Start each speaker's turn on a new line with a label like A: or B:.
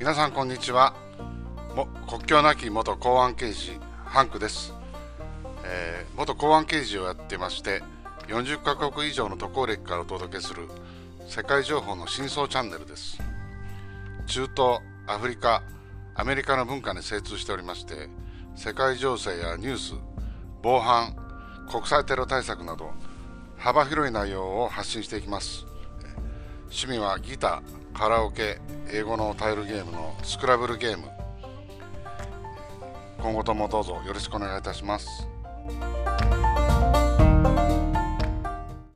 A: 皆さんこんにちは。も国境なき元公安刑事ハンクです、えー元公安刑事をやってまして40カ国以上の渡航歴からお届けする世界情報の真相チャンネルです。中東アフリカアメリカの文化に精通しておりまして世界情勢やニュース防犯国際テロ対策など幅広い内容を発信していきます。趣味はギター。カラオケ英語のタイルゲームのスクラブルゲーム。今後ともどうぞよろしくお願いいたします。